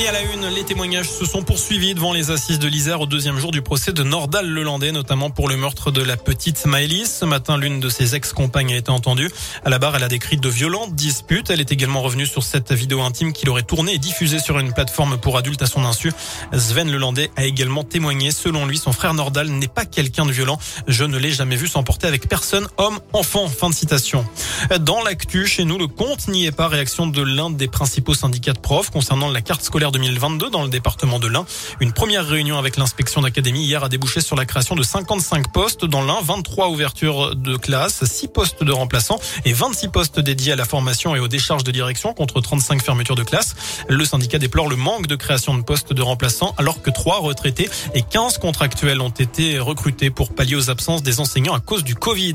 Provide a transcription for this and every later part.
Et à la une, les témoignages se sont poursuivis devant les assises de l'Isère au deuxième jour du procès de Nordal Lelandais, notamment pour le meurtre de la petite Maëlys. Ce matin, l'une de ses ex-compagnes a été entendue. À la barre, elle a décrit de violentes disputes. Elle est également revenue sur cette vidéo intime qu'il aurait tournée et diffusée sur une plateforme pour adultes à son insu. Sven Lelandais a également témoigné. Selon lui, son frère Nordal n'est pas quelqu'un de violent. Je ne l'ai jamais vu s'emporter avec personne, homme, enfant. Fin de citation. Dans l'actu, chez nous, le compte n'y est pas. Réaction de l'un des principaux syndicats de profs concernant la carte scolaire 2022 dans le département de l'Ain. Une première réunion avec l'inspection d'académie hier a débouché sur la création de 55 postes dans l'Ain, 23 ouvertures de classe, 6 postes de remplaçants et 26 postes dédiés à la formation et aux décharges de direction contre 35 fermetures de classe. Le syndicat déplore le manque de création de postes de remplaçants alors que 3 retraités et 15 contractuels ont été recrutés pour pallier aux absences des enseignants à cause du Covid.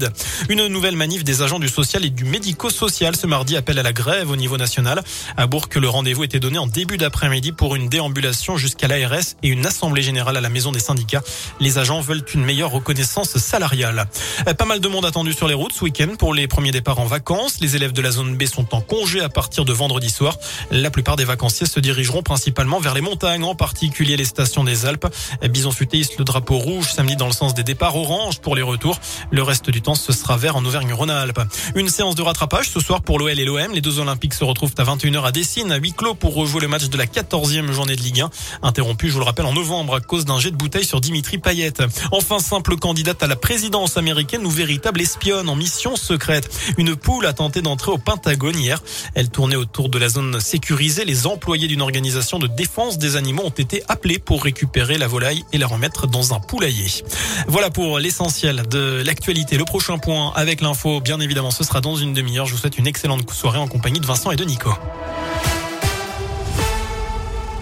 Une nouvelle manif des agents du social et du médico-social ce mardi appelle à la grève au niveau national. À Bourg, le rendez-vous était donné en début d'après-midi pour une déambulation jusqu'à l'ARS et une assemblée générale à la maison des syndicats. Les agents veulent une meilleure reconnaissance salariale. Euh, pas mal de monde attendu sur les routes ce week-end pour les premiers départs en vacances. Les élèves de la zone B sont en congé à partir de vendredi soir. La plupart des vacanciers se dirigeront principalement vers les montagnes, en particulier les stations des Alpes. Bison futé le drapeau rouge samedi dans le sens des départs, orange pour les retours. Le reste du temps, ce sera vert en Auvergne-Rhône-Alpes. Une séance de rattrapage ce soir pour l'OL et l'OM. Les deux Olympiques se retrouvent à 21h à Dessine, à huis clos pour rejouer le match de la 14 14e journée de Ligue 1, interrompue, je vous le rappelle, en novembre à cause d'un jet de bouteille sur Dimitri Payet. Enfin, simple candidate à la présidence américaine ou véritable espionne en mission secrète. Une poule a tenté d'entrer au Pentagone hier. Elle tournait autour de la zone sécurisée. Les employés d'une organisation de défense des animaux ont été appelés pour récupérer la volaille et la remettre dans un poulailler. Voilà pour l'essentiel de l'actualité. Le prochain point avec l'info, bien évidemment, ce sera dans une demi-heure. Je vous souhaite une excellente soirée en compagnie de Vincent et de Nico.